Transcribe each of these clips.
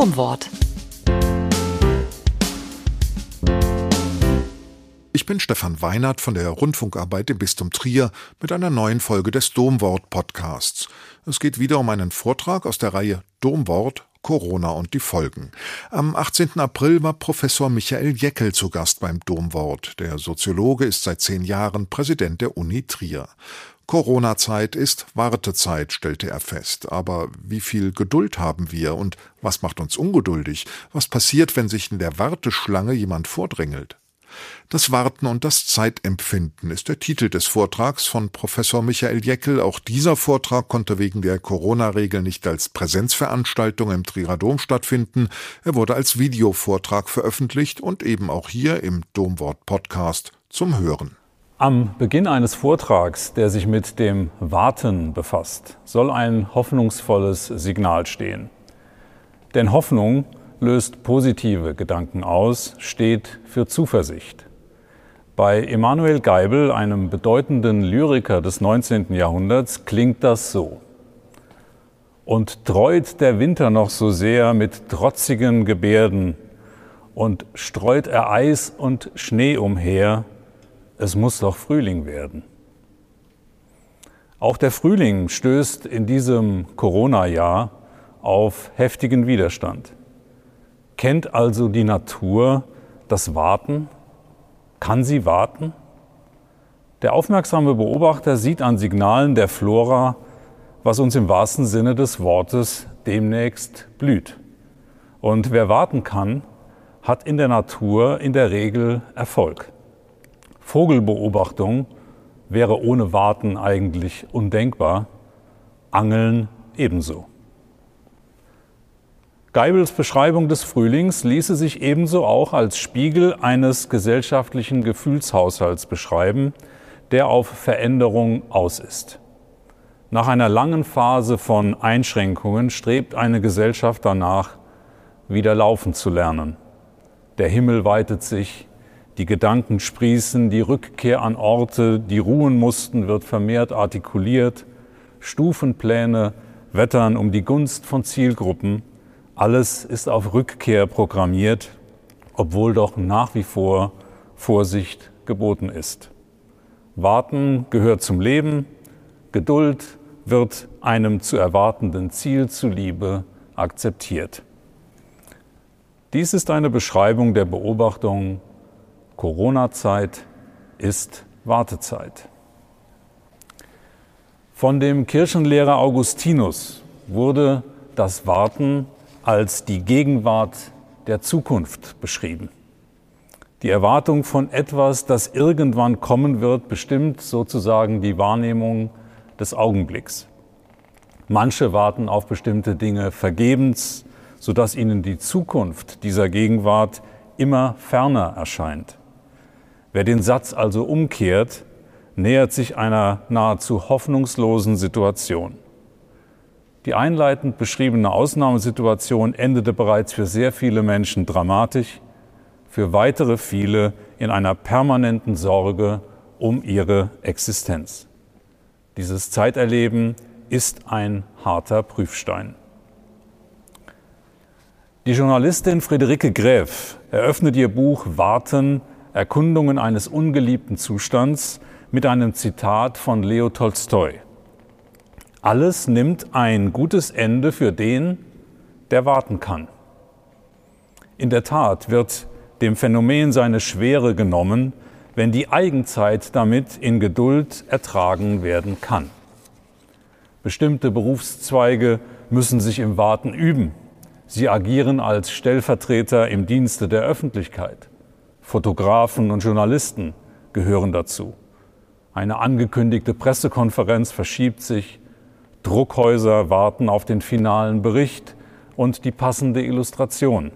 Domwort. Ich bin Stefan Weinert von der Rundfunkarbeit im Bistum Trier mit einer neuen Folge des Domwort Podcasts. Es geht wieder um einen Vortrag aus der Reihe Domwort Corona und die Folgen. Am 18. April war Professor Michael Jeckel zu Gast beim Domwort. Der Soziologe ist seit zehn Jahren Präsident der Uni Trier. Corona-Zeit ist Wartezeit, stellte er fest. Aber wie viel Geduld haben wir und was macht uns ungeduldig? Was passiert, wenn sich in der Warteschlange jemand vordrängelt? Das Warten und das Zeitempfinden ist der Titel des Vortrags von Professor Michael Jeckel. Auch dieser Vortrag konnte wegen der Corona-Regel nicht als Präsenzveranstaltung im Trierer Dom stattfinden. Er wurde als Videovortrag veröffentlicht und eben auch hier im Domwort Podcast zum Hören. Am Beginn eines Vortrags, der sich mit dem Warten befasst, soll ein hoffnungsvolles Signal stehen. Denn Hoffnung löst positive Gedanken aus, steht für Zuversicht. Bei Emanuel Geibel, einem bedeutenden Lyriker des 19. Jahrhunderts, klingt das so. Und treut der Winter noch so sehr mit trotzigen Gebärden und streut er Eis und Schnee umher, es muss doch Frühling werden. Auch der Frühling stößt in diesem Corona-Jahr auf heftigen Widerstand. Kennt also die Natur das Warten? Kann sie warten? Der aufmerksame Beobachter sieht an Signalen der Flora, was uns im wahrsten Sinne des Wortes demnächst blüht. Und wer warten kann, hat in der Natur in der Regel Erfolg. Vogelbeobachtung wäre ohne Warten eigentlich undenkbar, Angeln ebenso. Geibels Beschreibung des Frühlings ließe sich ebenso auch als Spiegel eines gesellschaftlichen Gefühlshaushalts beschreiben, der auf Veränderung aus ist. Nach einer langen Phase von Einschränkungen strebt eine Gesellschaft danach, wieder laufen zu lernen. Der Himmel weitet sich, die Gedanken sprießen, die Rückkehr an Orte, die ruhen mussten, wird vermehrt artikuliert, Stufenpläne wettern um die Gunst von Zielgruppen, alles ist auf Rückkehr programmiert, obwohl doch nach wie vor Vorsicht geboten ist. Warten gehört zum Leben, Geduld wird einem zu erwartenden Ziel zuliebe akzeptiert. Dies ist eine Beschreibung der Beobachtung Corona-Zeit ist Wartezeit. Von dem Kirchenlehrer Augustinus wurde das Warten als die Gegenwart der Zukunft beschrieben. Die Erwartung von etwas, das irgendwann kommen wird, bestimmt sozusagen die Wahrnehmung des Augenblicks. Manche warten auf bestimmte Dinge vergebens, sodass ihnen die Zukunft dieser Gegenwart immer ferner erscheint. Wer den Satz also umkehrt, nähert sich einer nahezu hoffnungslosen Situation. Die einleitend beschriebene Ausnahmesituation endete bereits für sehr viele Menschen dramatisch, für weitere viele in einer permanenten Sorge um ihre Existenz. Dieses Zeiterleben ist ein harter Prüfstein. Die Journalistin Friederike Gräf eröffnet ihr Buch Warten Erkundungen eines ungeliebten Zustands mit einem Zitat von Leo Tolstoi. Alles nimmt ein gutes Ende für den, der warten kann. In der Tat wird dem Phänomen seine Schwere genommen, wenn die Eigenzeit damit in Geduld ertragen werden kann. Bestimmte Berufszweige müssen sich im Warten üben. Sie agieren als Stellvertreter im Dienste der Öffentlichkeit. Fotografen und Journalisten gehören dazu. Eine angekündigte Pressekonferenz verschiebt sich, Druckhäuser warten auf den finalen Bericht und die passende Illustration.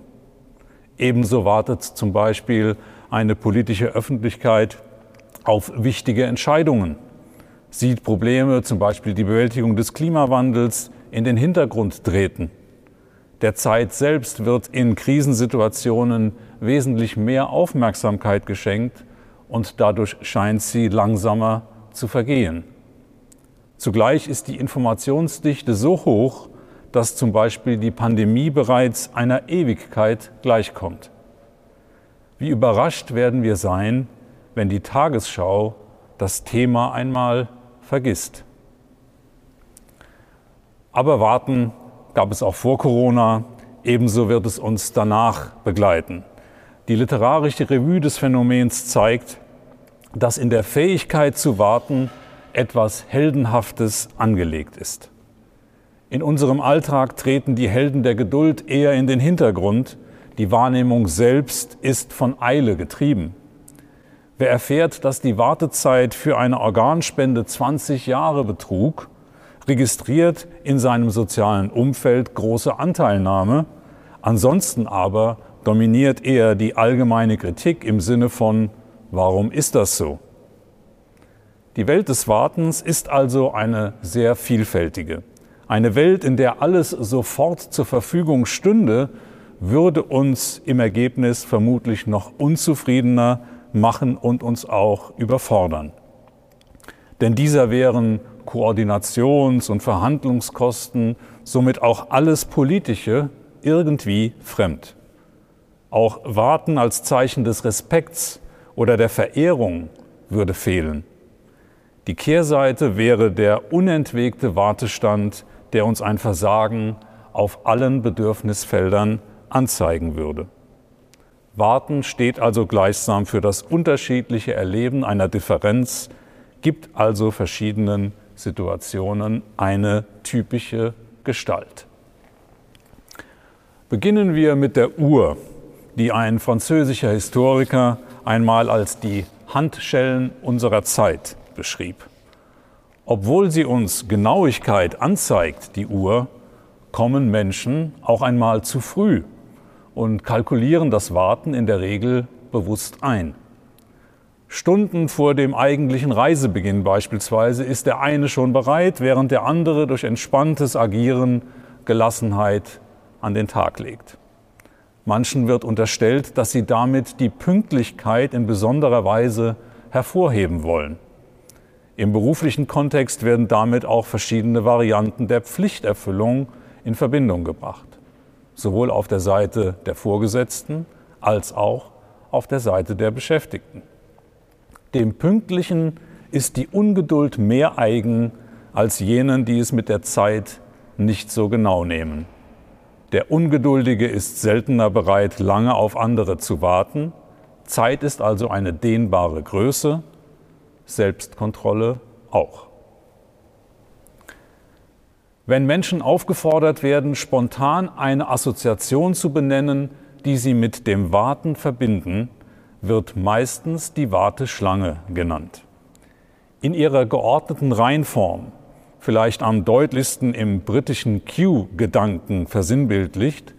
Ebenso wartet zum Beispiel eine politische Öffentlichkeit auf wichtige Entscheidungen, sieht Probleme, zum Beispiel die Bewältigung des Klimawandels, in den Hintergrund treten der Zeit selbst wird in Krisensituationen wesentlich mehr Aufmerksamkeit geschenkt und dadurch scheint sie langsamer zu vergehen. Zugleich ist die Informationsdichte so hoch, dass zum Beispiel die Pandemie bereits einer Ewigkeit gleichkommt. Wie überrascht werden wir sein, wenn die Tagesschau das Thema einmal vergisst. Aber warten gab es auch vor Corona, ebenso wird es uns danach begleiten. Die literarische Revue des Phänomens zeigt, dass in der Fähigkeit zu warten etwas Heldenhaftes angelegt ist. In unserem Alltag treten die Helden der Geduld eher in den Hintergrund, die Wahrnehmung selbst ist von Eile getrieben. Wer erfährt, dass die Wartezeit für eine Organspende 20 Jahre betrug, registriert in seinem sozialen Umfeld große Anteilnahme, ansonsten aber dominiert eher die allgemeine Kritik im Sinne von Warum ist das so? Die Welt des Wartens ist also eine sehr vielfältige. Eine Welt, in der alles sofort zur Verfügung stünde, würde uns im Ergebnis vermutlich noch unzufriedener machen und uns auch überfordern. Denn dieser wären Koordinations- und Verhandlungskosten, somit auch alles Politische, irgendwie fremd. Auch Warten als Zeichen des Respekts oder der Verehrung würde fehlen. Die Kehrseite wäre der unentwegte Wartestand, der uns ein Versagen auf allen Bedürfnisfeldern anzeigen würde. Warten steht also gleichsam für das unterschiedliche Erleben einer Differenz, gibt also verschiedenen Situationen eine typische Gestalt. Beginnen wir mit der Uhr, die ein französischer Historiker einmal als die Handschellen unserer Zeit beschrieb. Obwohl sie uns Genauigkeit anzeigt, die Uhr, kommen Menschen auch einmal zu früh und kalkulieren das Warten in der Regel bewusst ein. Stunden vor dem eigentlichen Reisebeginn beispielsweise ist der eine schon bereit, während der andere durch entspanntes Agieren Gelassenheit an den Tag legt. Manchen wird unterstellt, dass sie damit die Pünktlichkeit in besonderer Weise hervorheben wollen. Im beruflichen Kontext werden damit auch verschiedene Varianten der Pflichterfüllung in Verbindung gebracht, sowohl auf der Seite der Vorgesetzten als auch auf der Seite der Beschäftigten. Dem Pünktlichen ist die Ungeduld mehr eigen als jenen, die es mit der Zeit nicht so genau nehmen. Der Ungeduldige ist seltener bereit, lange auf andere zu warten. Zeit ist also eine dehnbare Größe, Selbstkontrolle auch. Wenn Menschen aufgefordert werden, spontan eine Assoziation zu benennen, die sie mit dem Warten verbinden, wird meistens die Warteschlange genannt. In ihrer geordneten Reihenform vielleicht am deutlichsten im britischen Q-Gedanken versinnbildlicht,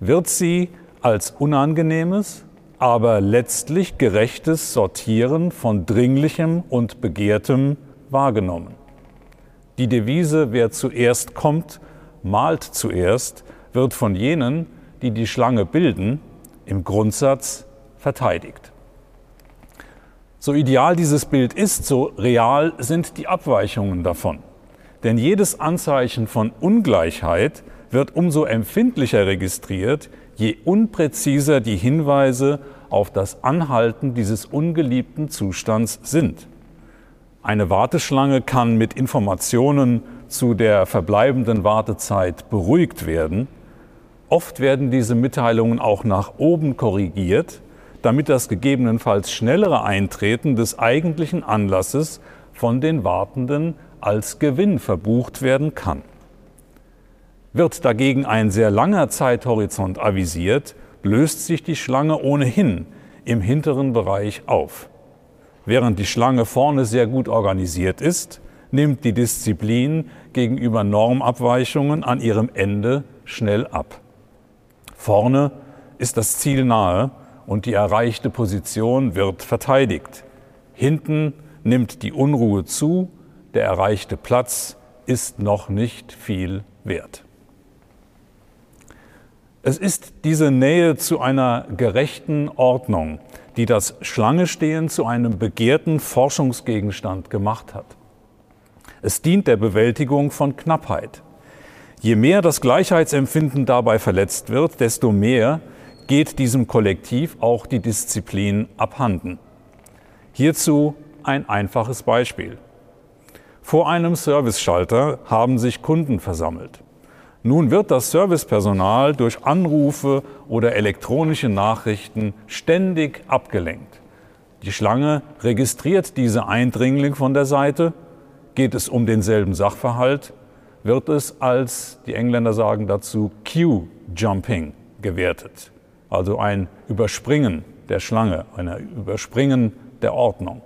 wird sie als unangenehmes, aber letztlich gerechtes Sortieren von Dringlichem und Begehrtem wahrgenommen. Die Devise, wer zuerst kommt, malt zuerst, wird von jenen, die die Schlange bilden, im Grundsatz verteidigt. So ideal dieses Bild ist, so real sind die Abweichungen davon. Denn jedes Anzeichen von Ungleichheit wird umso empfindlicher registriert, je unpräziser die Hinweise auf das Anhalten dieses ungeliebten Zustands sind. Eine Warteschlange kann mit Informationen zu der verbleibenden Wartezeit beruhigt werden. Oft werden diese Mitteilungen auch nach oben korrigiert, damit das gegebenenfalls schnellere Eintreten des eigentlichen Anlasses von den Wartenden als Gewinn verbucht werden kann. Wird dagegen ein sehr langer Zeithorizont avisiert, löst sich die Schlange ohnehin im hinteren Bereich auf. Während die Schlange vorne sehr gut organisiert ist, nimmt die Disziplin gegenüber Normabweichungen an ihrem Ende schnell ab. Vorne ist das Ziel nahe und die erreichte Position wird verteidigt. Hinten nimmt die Unruhe zu der erreichte Platz ist noch nicht viel wert. Es ist diese Nähe zu einer gerechten Ordnung, die das Schlangestehen zu einem begehrten Forschungsgegenstand gemacht hat. Es dient der Bewältigung von Knappheit. Je mehr das Gleichheitsempfinden dabei verletzt wird, desto mehr geht diesem Kollektiv auch die Disziplin abhanden. Hierzu ein einfaches Beispiel. Vor einem Serviceschalter haben sich Kunden versammelt. Nun wird das Servicepersonal durch Anrufe oder elektronische Nachrichten ständig abgelenkt. Die Schlange registriert diese Eindringling von der Seite. Geht es um denselben Sachverhalt, wird es als, die Engländer sagen dazu, Queue-Jumping gewertet. Also ein Überspringen der Schlange, ein Überspringen der Ordnung.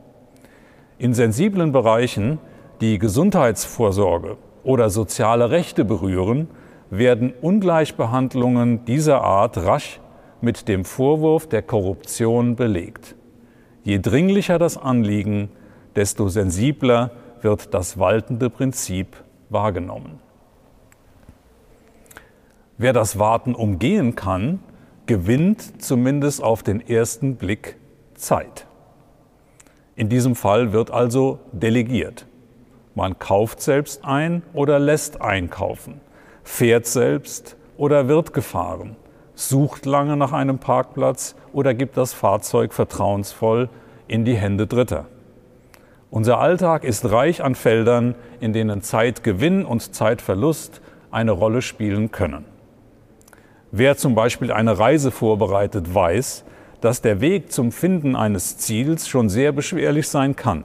In sensiblen Bereichen, die Gesundheitsvorsorge oder soziale Rechte berühren, werden Ungleichbehandlungen dieser Art rasch mit dem Vorwurf der Korruption belegt. Je dringlicher das Anliegen, desto sensibler wird das waltende Prinzip wahrgenommen. Wer das Warten umgehen kann, gewinnt zumindest auf den ersten Blick Zeit. In diesem Fall wird also delegiert. Man kauft selbst ein oder lässt einkaufen, fährt selbst oder wird gefahren, sucht lange nach einem Parkplatz oder gibt das Fahrzeug vertrauensvoll in die Hände Dritter. Unser Alltag ist reich an Feldern, in denen Zeitgewinn und Zeitverlust eine Rolle spielen können. Wer zum Beispiel eine Reise vorbereitet, weiß, dass der Weg zum Finden eines Ziels schon sehr beschwerlich sein kann.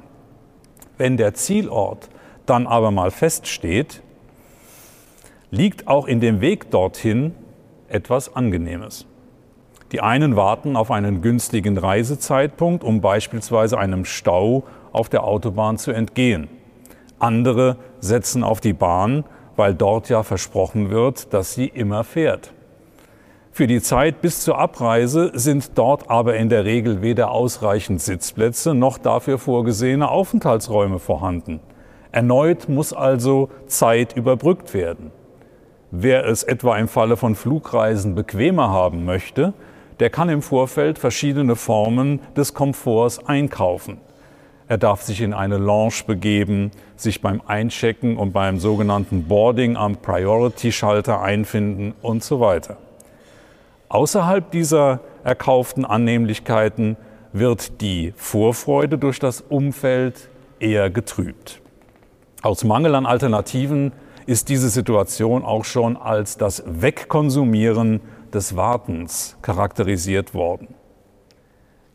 Wenn der Zielort dann aber mal feststeht, liegt auch in dem Weg dorthin etwas Angenehmes. Die einen warten auf einen günstigen Reisezeitpunkt, um beispielsweise einem Stau auf der Autobahn zu entgehen. Andere setzen auf die Bahn, weil dort ja versprochen wird, dass sie immer fährt. Für die Zeit bis zur Abreise sind dort aber in der Regel weder ausreichend Sitzplätze noch dafür vorgesehene Aufenthaltsräume vorhanden. Erneut muss also Zeit überbrückt werden. Wer es etwa im Falle von Flugreisen bequemer haben möchte, der kann im Vorfeld verschiedene Formen des Komforts einkaufen. Er darf sich in eine Lounge begeben, sich beim Einchecken und beim sogenannten Boarding am Priority-Schalter einfinden und so weiter. Außerhalb dieser erkauften Annehmlichkeiten wird die Vorfreude durch das Umfeld eher getrübt. Aus Mangel an Alternativen ist diese Situation auch schon als das Wegkonsumieren des Wartens charakterisiert worden.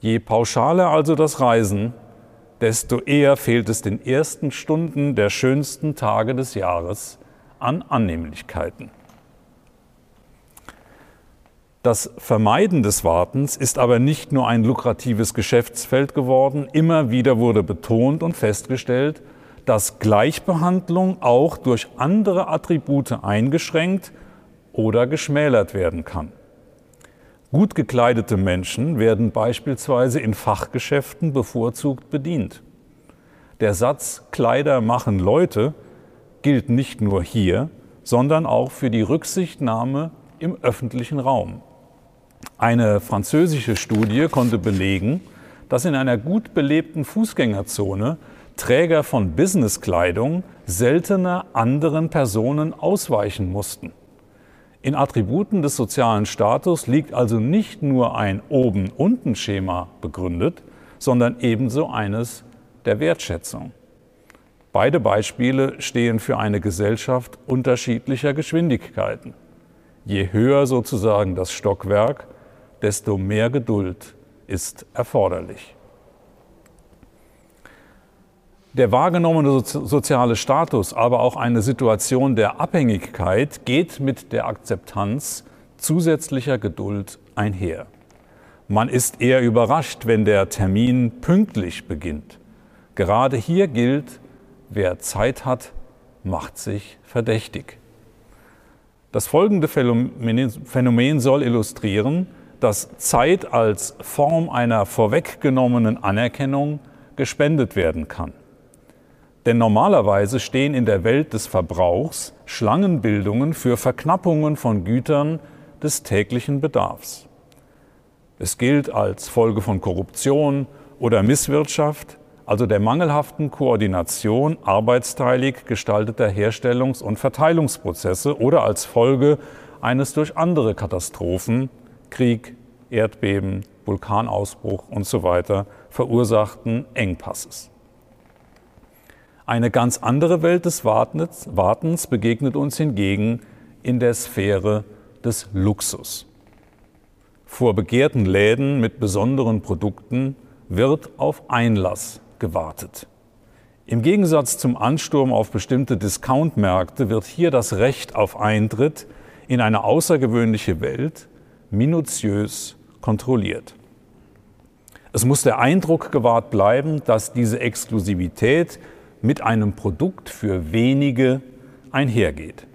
Je pauschaler also das Reisen, desto eher fehlt es den ersten Stunden der schönsten Tage des Jahres an Annehmlichkeiten. Das Vermeiden des Wartens ist aber nicht nur ein lukratives Geschäftsfeld geworden, immer wieder wurde betont und festgestellt, dass Gleichbehandlung auch durch andere Attribute eingeschränkt oder geschmälert werden kann. Gut gekleidete Menschen werden beispielsweise in Fachgeschäften bevorzugt bedient. Der Satz Kleider machen Leute gilt nicht nur hier, sondern auch für die Rücksichtnahme im öffentlichen Raum. Eine französische Studie konnte belegen, dass in einer gut belebten Fußgängerzone Träger von Businesskleidung seltener anderen Personen ausweichen mussten. In Attributen des sozialen Status liegt also nicht nur ein Oben-Unten-Schema begründet, sondern ebenso eines der Wertschätzung. Beide Beispiele stehen für eine Gesellschaft unterschiedlicher Geschwindigkeiten. Je höher sozusagen das Stockwerk, desto mehr Geduld ist erforderlich. Der wahrgenommene soziale Status, aber auch eine Situation der Abhängigkeit geht mit der Akzeptanz zusätzlicher Geduld einher. Man ist eher überrascht, wenn der Termin pünktlich beginnt. Gerade hier gilt, wer Zeit hat, macht sich verdächtig. Das folgende Phänomen soll illustrieren, dass Zeit als Form einer vorweggenommenen Anerkennung gespendet werden kann. Denn normalerweise stehen in der Welt des Verbrauchs Schlangenbildungen für Verknappungen von Gütern des täglichen Bedarfs. Es gilt als Folge von Korruption oder Misswirtschaft also der mangelhaften Koordination arbeitsteilig gestalteter Herstellungs- und Verteilungsprozesse oder als Folge eines durch andere Katastrophen, Krieg, Erdbeben, Vulkanausbruch und so weiter verursachten Engpasses. Eine ganz andere Welt des Wartens begegnet uns hingegen in der Sphäre des Luxus. Vor begehrten Läden mit besonderen Produkten wird auf Einlass gewartet. Im Gegensatz zum Ansturm auf bestimmte Discountmärkte wird hier das Recht auf Eintritt in eine außergewöhnliche Welt minutiös kontrolliert. Es muss der Eindruck gewahrt bleiben, dass diese Exklusivität mit einem Produkt für wenige einhergeht.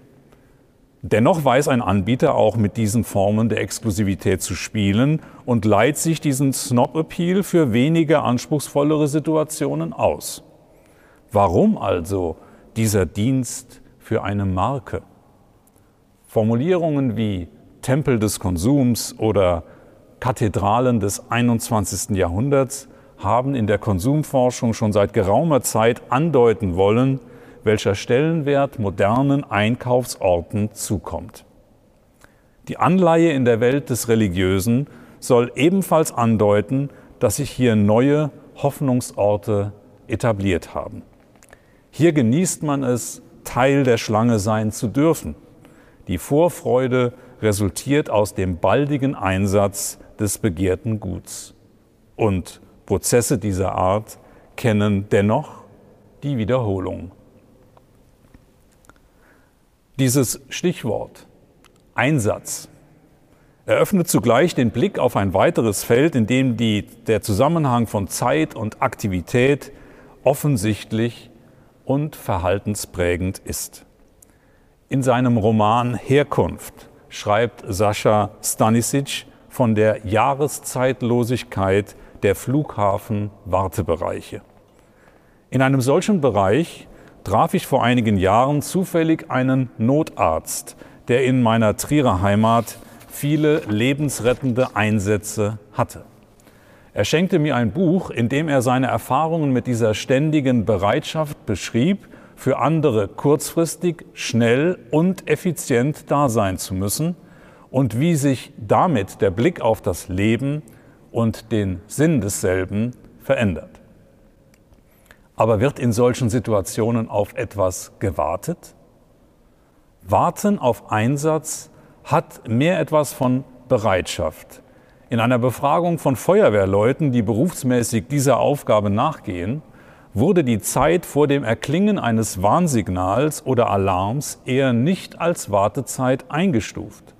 Dennoch weiß ein Anbieter auch mit diesen Formen der Exklusivität zu spielen und leiht sich diesen Snob-Appeal für weniger anspruchsvollere Situationen aus. Warum also dieser Dienst für eine Marke? Formulierungen wie Tempel des Konsums oder Kathedralen des 21. Jahrhunderts haben in der Konsumforschung schon seit geraumer Zeit andeuten wollen, welcher Stellenwert modernen Einkaufsorten zukommt. Die Anleihe in der Welt des Religiösen soll ebenfalls andeuten, dass sich hier neue Hoffnungsorte etabliert haben. Hier genießt man es, Teil der Schlange sein zu dürfen. Die Vorfreude resultiert aus dem baldigen Einsatz des begehrten Guts. Und Prozesse dieser Art kennen dennoch die Wiederholung. Dieses Stichwort Einsatz eröffnet zugleich den Blick auf ein weiteres Feld, in dem die, der Zusammenhang von Zeit und Aktivität offensichtlich und verhaltensprägend ist. In seinem Roman Herkunft schreibt Sascha Stanisic von der Jahreszeitlosigkeit der Flughafen-Wartebereiche. In einem solchen Bereich traf ich vor einigen Jahren zufällig einen Notarzt, der in meiner Trierer Heimat viele lebensrettende Einsätze hatte. Er schenkte mir ein Buch, in dem er seine Erfahrungen mit dieser ständigen Bereitschaft beschrieb, für andere kurzfristig, schnell und effizient da sein zu müssen und wie sich damit der Blick auf das Leben und den Sinn desselben verändert. Aber wird in solchen Situationen auf etwas gewartet? Warten auf Einsatz hat mehr etwas von Bereitschaft. In einer Befragung von Feuerwehrleuten, die berufsmäßig dieser Aufgabe nachgehen, wurde die Zeit vor dem Erklingen eines Warnsignals oder Alarms eher nicht als Wartezeit eingestuft.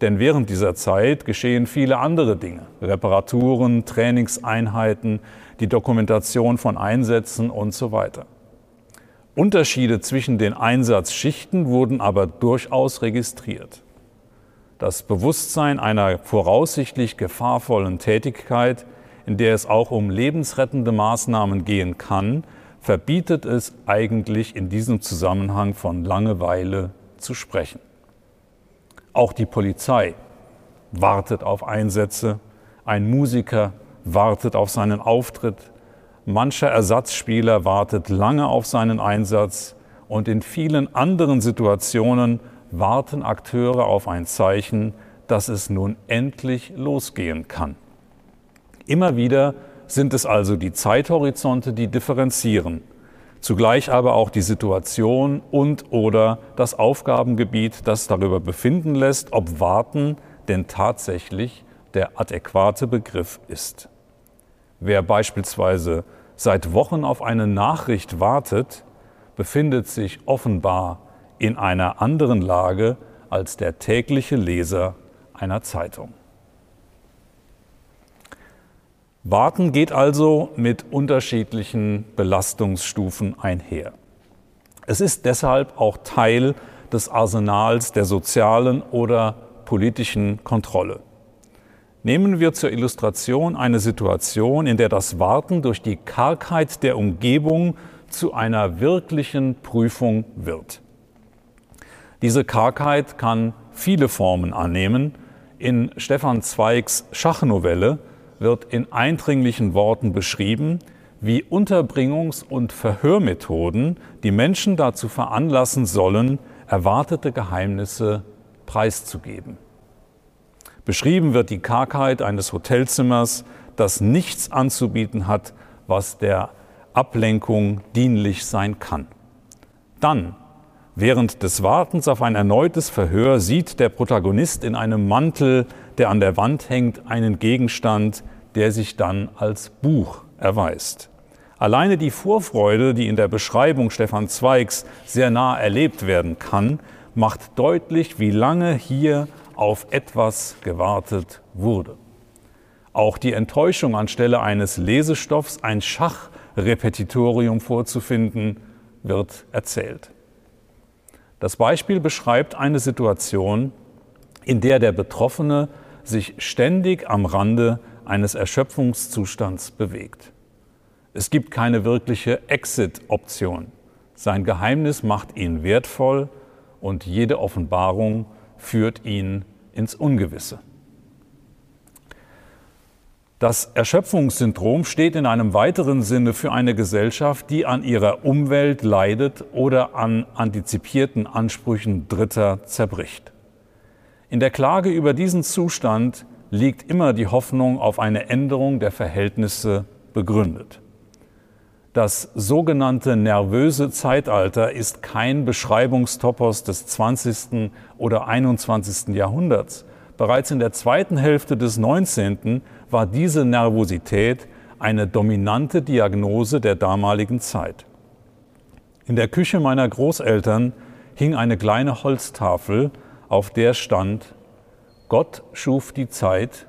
Denn während dieser Zeit geschehen viele andere Dinge. Reparaturen, Trainingseinheiten, die Dokumentation von Einsätzen und so weiter. Unterschiede zwischen den Einsatzschichten wurden aber durchaus registriert. Das Bewusstsein einer voraussichtlich gefahrvollen Tätigkeit, in der es auch um lebensrettende Maßnahmen gehen kann, verbietet es eigentlich in diesem Zusammenhang von Langeweile zu sprechen. Auch die Polizei wartet auf Einsätze, ein Musiker wartet auf seinen Auftritt, mancher Ersatzspieler wartet lange auf seinen Einsatz und in vielen anderen Situationen warten Akteure auf ein Zeichen, dass es nun endlich losgehen kann. Immer wieder sind es also die Zeithorizonte, die differenzieren, zugleich aber auch die Situation und oder das Aufgabengebiet, das darüber befinden lässt, ob Warten denn tatsächlich der adäquate Begriff ist. Wer beispielsweise seit Wochen auf eine Nachricht wartet, befindet sich offenbar in einer anderen Lage als der tägliche Leser einer Zeitung. Warten geht also mit unterschiedlichen Belastungsstufen einher. Es ist deshalb auch Teil des Arsenals der sozialen oder politischen Kontrolle. Nehmen wir zur Illustration eine Situation, in der das Warten durch die Kargheit der Umgebung zu einer wirklichen Prüfung wird. Diese Kargheit kann viele Formen annehmen. In Stefan Zweigs Schachnovelle wird in eindringlichen Worten beschrieben, wie Unterbringungs- und Verhörmethoden die Menschen dazu veranlassen sollen, erwartete Geheimnisse preiszugeben. Beschrieben wird die Kargheit eines Hotelzimmers, das nichts anzubieten hat, was der Ablenkung dienlich sein kann. Dann, während des Wartens auf ein erneutes Verhör, sieht der Protagonist in einem Mantel, der an der Wand hängt, einen Gegenstand, der sich dann als Buch erweist. Alleine die Vorfreude, die in der Beschreibung Stefan Zweigs sehr nah erlebt werden kann, macht deutlich, wie lange hier auf etwas gewartet wurde. Auch die Enttäuschung anstelle eines Lesestoffs, ein Schachrepetitorium vorzufinden, wird erzählt. Das Beispiel beschreibt eine Situation, in der der Betroffene sich ständig am Rande eines Erschöpfungszustands bewegt. Es gibt keine wirkliche Exit-Option. Sein Geheimnis macht ihn wertvoll und jede Offenbarung führt ihn ins Ungewisse. Das Erschöpfungssyndrom steht in einem weiteren Sinne für eine Gesellschaft, die an ihrer Umwelt leidet oder an antizipierten Ansprüchen Dritter zerbricht. In der Klage über diesen Zustand liegt immer die Hoffnung auf eine Änderung der Verhältnisse begründet. Das sogenannte nervöse Zeitalter ist kein Beschreibungstopos des 20. oder 21. Jahrhunderts. Bereits in der zweiten Hälfte des 19. war diese Nervosität eine dominante Diagnose der damaligen Zeit. In der Küche meiner Großeltern hing eine kleine Holztafel, auf der stand, Gott schuf die Zeit,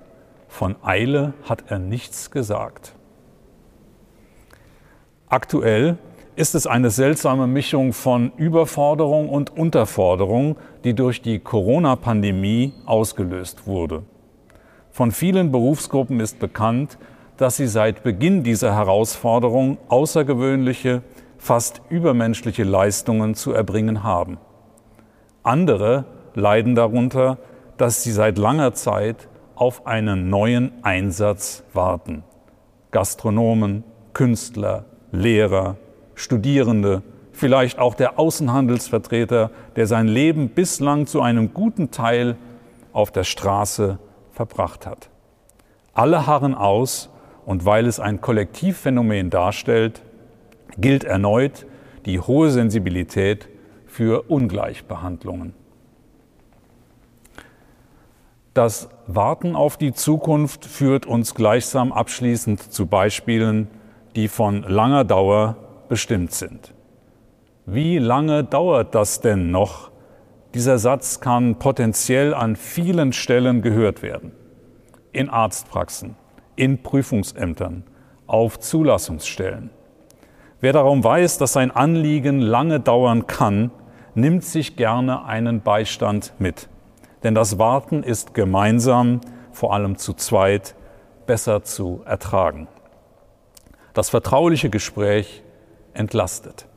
von Eile hat er nichts gesagt. Aktuell ist es eine seltsame Mischung von Überforderung und Unterforderung, die durch die Corona-Pandemie ausgelöst wurde. Von vielen Berufsgruppen ist bekannt, dass sie seit Beginn dieser Herausforderung außergewöhnliche, fast übermenschliche Leistungen zu erbringen haben. Andere leiden darunter, dass sie seit langer Zeit auf einen neuen Einsatz warten. Gastronomen, Künstler, Lehrer, Studierende, vielleicht auch der Außenhandelsvertreter, der sein Leben bislang zu einem guten Teil auf der Straße verbracht hat. Alle harren aus und weil es ein Kollektivphänomen darstellt, gilt erneut die hohe Sensibilität für Ungleichbehandlungen. Das Warten auf die Zukunft führt uns gleichsam abschließend zu Beispielen, die von langer Dauer bestimmt sind. Wie lange dauert das denn noch? Dieser Satz kann potenziell an vielen Stellen gehört werden. In Arztpraxen, in Prüfungsämtern, auf Zulassungsstellen. Wer darum weiß, dass sein Anliegen lange dauern kann, nimmt sich gerne einen Beistand mit. Denn das Warten ist gemeinsam, vor allem zu zweit, besser zu ertragen. Das vertrauliche Gespräch entlastet.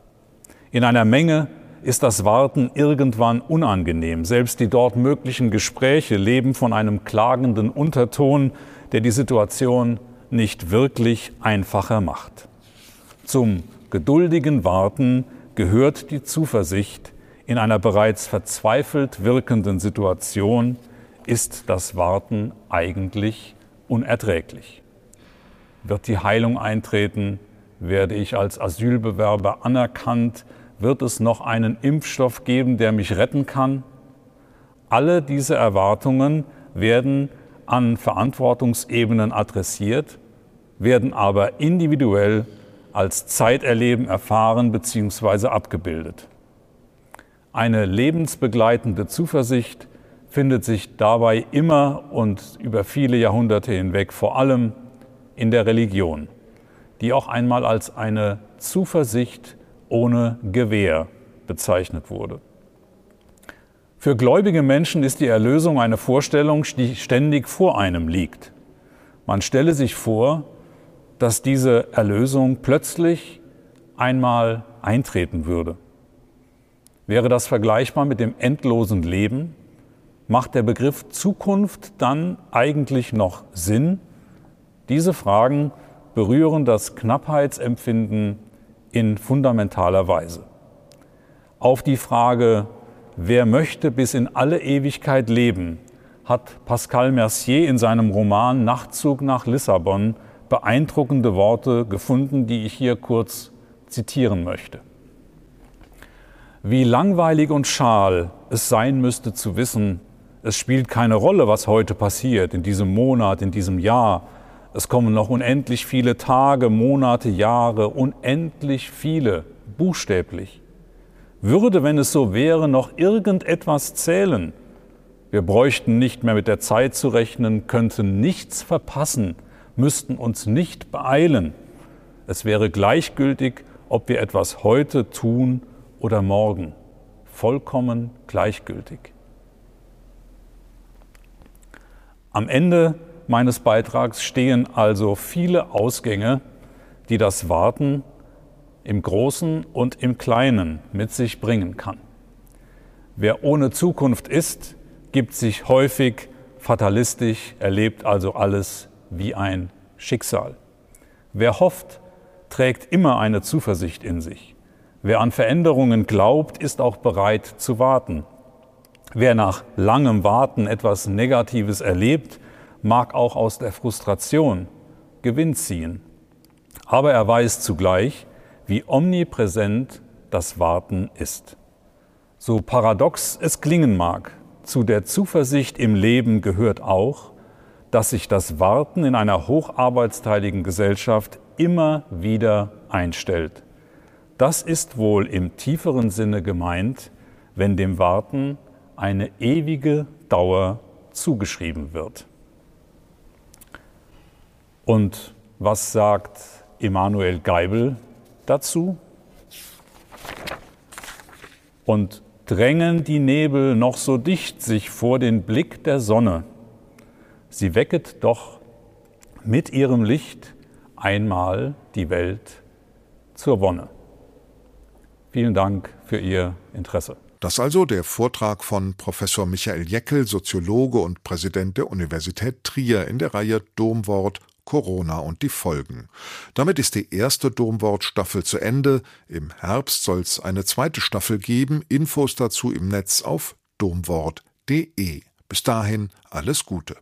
In einer Menge ist das Warten irgendwann unangenehm. Selbst die dort möglichen Gespräche leben von einem klagenden Unterton, der die Situation nicht wirklich einfacher macht. Zum geduldigen Warten gehört die Zuversicht, in einer bereits verzweifelt wirkenden Situation ist das Warten eigentlich unerträglich. Wird die Heilung eintreten? Werde ich als Asylbewerber anerkannt? Wird es noch einen Impfstoff geben, der mich retten kann? Alle diese Erwartungen werden an Verantwortungsebenen adressiert, werden aber individuell als Zeiterleben erfahren bzw. abgebildet. Eine lebensbegleitende Zuversicht findet sich dabei immer und über viele Jahrhunderte hinweg vor allem in der Religion, die auch einmal als eine Zuversicht ohne Gewehr bezeichnet wurde. Für gläubige Menschen ist die Erlösung eine Vorstellung, die ständig vor einem liegt. Man stelle sich vor, dass diese Erlösung plötzlich einmal eintreten würde. Wäre das vergleichbar mit dem endlosen Leben? Macht der Begriff Zukunft dann eigentlich noch Sinn? Diese Fragen berühren das Knappheitsempfinden in fundamentaler Weise. Auf die Frage, wer möchte bis in alle Ewigkeit leben, hat Pascal Mercier in seinem Roman Nachtzug nach Lissabon beeindruckende Worte gefunden, die ich hier kurz zitieren möchte. Wie langweilig und schal es sein müsste zu wissen, es spielt keine Rolle, was heute passiert, in diesem Monat, in diesem Jahr. Es kommen noch unendlich viele Tage, Monate, Jahre, unendlich viele, buchstäblich. Würde, wenn es so wäre, noch irgendetwas zählen? Wir bräuchten nicht mehr mit der Zeit zu rechnen, könnten nichts verpassen, müssten uns nicht beeilen. Es wäre gleichgültig, ob wir etwas heute tun oder morgen. Vollkommen gleichgültig. Am Ende meines Beitrags stehen also viele Ausgänge, die das Warten im Großen und im Kleinen mit sich bringen kann. Wer ohne Zukunft ist, gibt sich häufig fatalistisch, erlebt also alles wie ein Schicksal. Wer hofft, trägt immer eine Zuversicht in sich. Wer an Veränderungen glaubt, ist auch bereit zu warten. Wer nach langem Warten etwas Negatives erlebt, mag auch aus der Frustration Gewinn ziehen. Aber er weiß zugleich, wie omnipräsent das Warten ist. So paradox es klingen mag, zu der Zuversicht im Leben gehört auch, dass sich das Warten in einer hocharbeitsteiligen Gesellschaft immer wieder einstellt. Das ist wohl im tieferen Sinne gemeint, wenn dem Warten eine ewige Dauer zugeschrieben wird. Und was sagt Emanuel Geibel dazu? Und drängen die Nebel noch so dicht sich vor den Blick der Sonne, sie wecket doch mit ihrem Licht einmal die Welt zur Wonne. Vielen Dank für Ihr Interesse. Das also der Vortrag von Professor Michael Jeckel, Soziologe und Präsident der Universität Trier in der Reihe Domwort Corona und die Folgen. Damit ist die erste Domwort-Staffel zu Ende. Im Herbst soll es eine zweite Staffel geben. Infos dazu im Netz auf domwort.de. Bis dahin alles Gute.